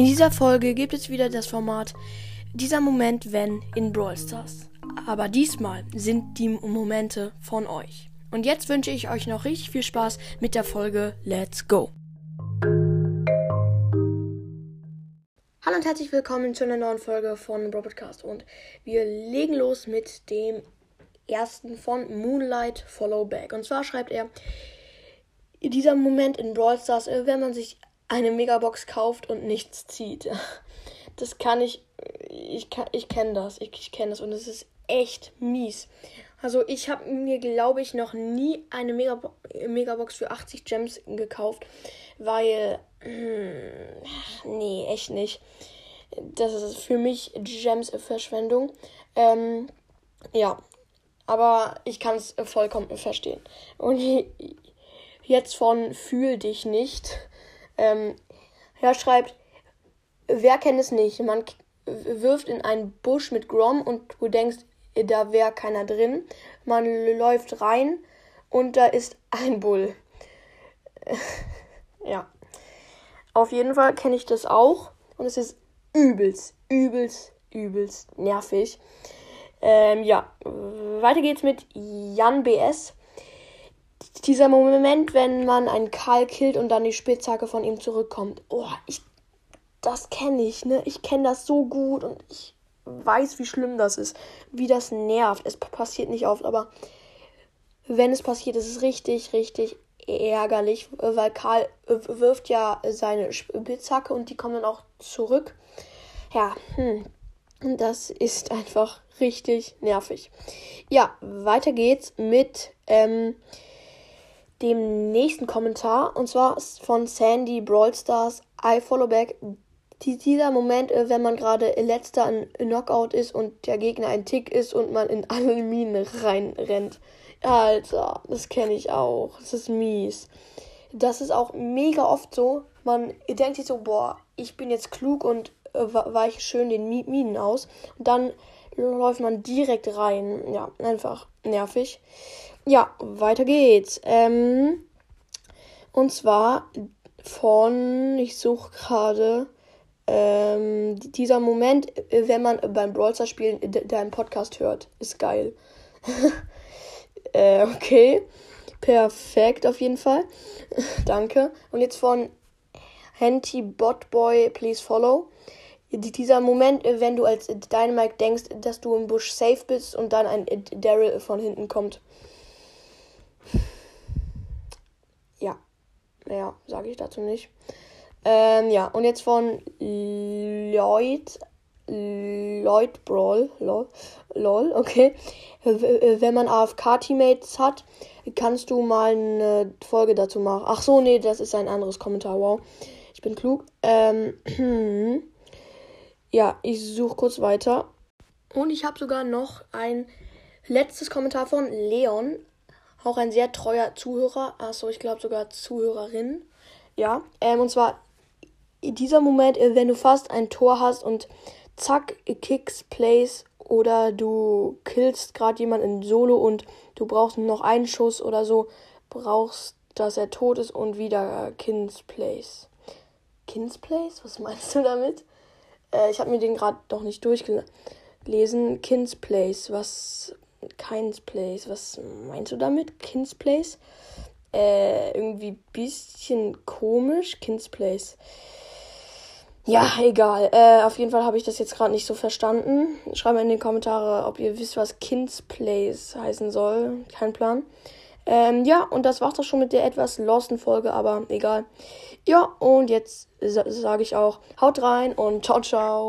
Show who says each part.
Speaker 1: In dieser Folge gibt es wieder das Format Dieser Moment, wenn in Brawl Stars. Aber diesmal sind die Momente von euch. Und jetzt wünsche ich euch noch richtig viel Spaß mit der Folge Let's Go. Hallo und herzlich willkommen zu einer neuen Folge von Brawl Podcast. Und wir legen los mit dem ersten von Moonlight Follow Back. Und zwar schreibt er, dieser Moment in Brawl Stars, äh, wenn man sich eine Megabox kauft und nichts zieht. Das kann ich, ich, ich kenne das, ich, ich kenne das und es ist echt mies. Also ich habe mir, glaube ich, noch nie eine Megabo Megabox für 80 Gems gekauft, weil, hm, nee, echt nicht. Das ist für mich Gems-Verschwendung. Ähm, ja, aber ich kann es vollkommen verstehen. Und jetzt von Fühl dich nicht ähm, er schreibt, wer kennt es nicht? Man wirft in einen Busch mit Grom und du denkst, da wäre keiner drin. Man läuft rein und da ist ein Bull. ja. Auf jeden Fall kenne ich das auch und es ist übelst, übelst, übelst nervig. Ähm, ja, weiter geht's mit Jan BS dieser Moment, wenn man einen Karl killt und dann die Spitzhacke von ihm zurückkommt. Oh, ich. Das kenne ich, ne? Ich kenne das so gut und ich weiß, wie schlimm das ist. Wie das nervt. Es passiert nicht oft, aber wenn es passiert, ist es richtig, richtig ärgerlich, weil Karl wirft ja seine Spitzhacke und die kommen dann auch zurück. Ja, hm. Das ist einfach richtig nervig. Ja, weiter geht's mit ähm, dem nächsten Kommentar. Und zwar von Sandy Brawl Stars. I follow back. Dieser Moment, äh, wenn man gerade letzter in Knockout ist und der Gegner ein Tick ist und man in alle Minen reinrennt. Alter, das kenne ich auch. Das ist mies. Das ist auch mega oft so. Man denkt sich so, boah, ich bin jetzt klug und äh, weiche schön den Minen aus. Und dann läuft man direkt rein. Ja, einfach nervig. Ja, weiter geht's. Ähm, und zwar von, ich suche gerade, ähm, dieser Moment, wenn man beim Brawler spielen deinen Podcast hört, ist geil. äh, okay. Perfekt, auf jeden Fall. Danke. Und jetzt von Henty Botboy, please follow. Dieser Moment, wenn du als Dynamite denkst, dass du im Busch safe bist und dann ein Daryl von hinten kommt. Ja. Mehr sage ich dazu nicht. Ähm, ja, und jetzt von Lloyd. Lloyd Brawl. Lol, lol, okay. Wenn man AFK-Teammates hat, kannst du mal eine Folge dazu machen. Ach so, nee, das ist ein anderes Kommentar. Wow. Ich bin klug. Ähm, ja, ich suche kurz weiter. Und ich habe sogar noch ein letztes Kommentar von Leon. Auch ein sehr treuer Zuhörer. Achso, ich glaube sogar Zuhörerin. Ja. Ähm, und zwar dieser Moment, äh, wenn du fast ein Tor hast und zack, Kicks, Plays oder du killst gerade jemanden in Solo und du brauchst noch einen Schuss oder so, brauchst, dass er tot ist und wieder Kins Plays. Kins Plays? Was meinst du damit? Äh, ich habe mir den gerade noch nicht durchgelesen. Kins Plays, was Keins Place. Was meinst du damit? Kins Place? Äh, irgendwie bisschen komisch. Kins Place. Ja, egal. Äh, auf jeden Fall habe ich das jetzt gerade nicht so verstanden. Schreibt mir in die Kommentare, ob ihr wisst, was Kins Place heißen soll. Kein Plan. Ähm, ja, und das war's doch schon mit der etwas losten Folge, aber egal. Ja, und jetzt sage ich auch, haut rein und ciao, ciao.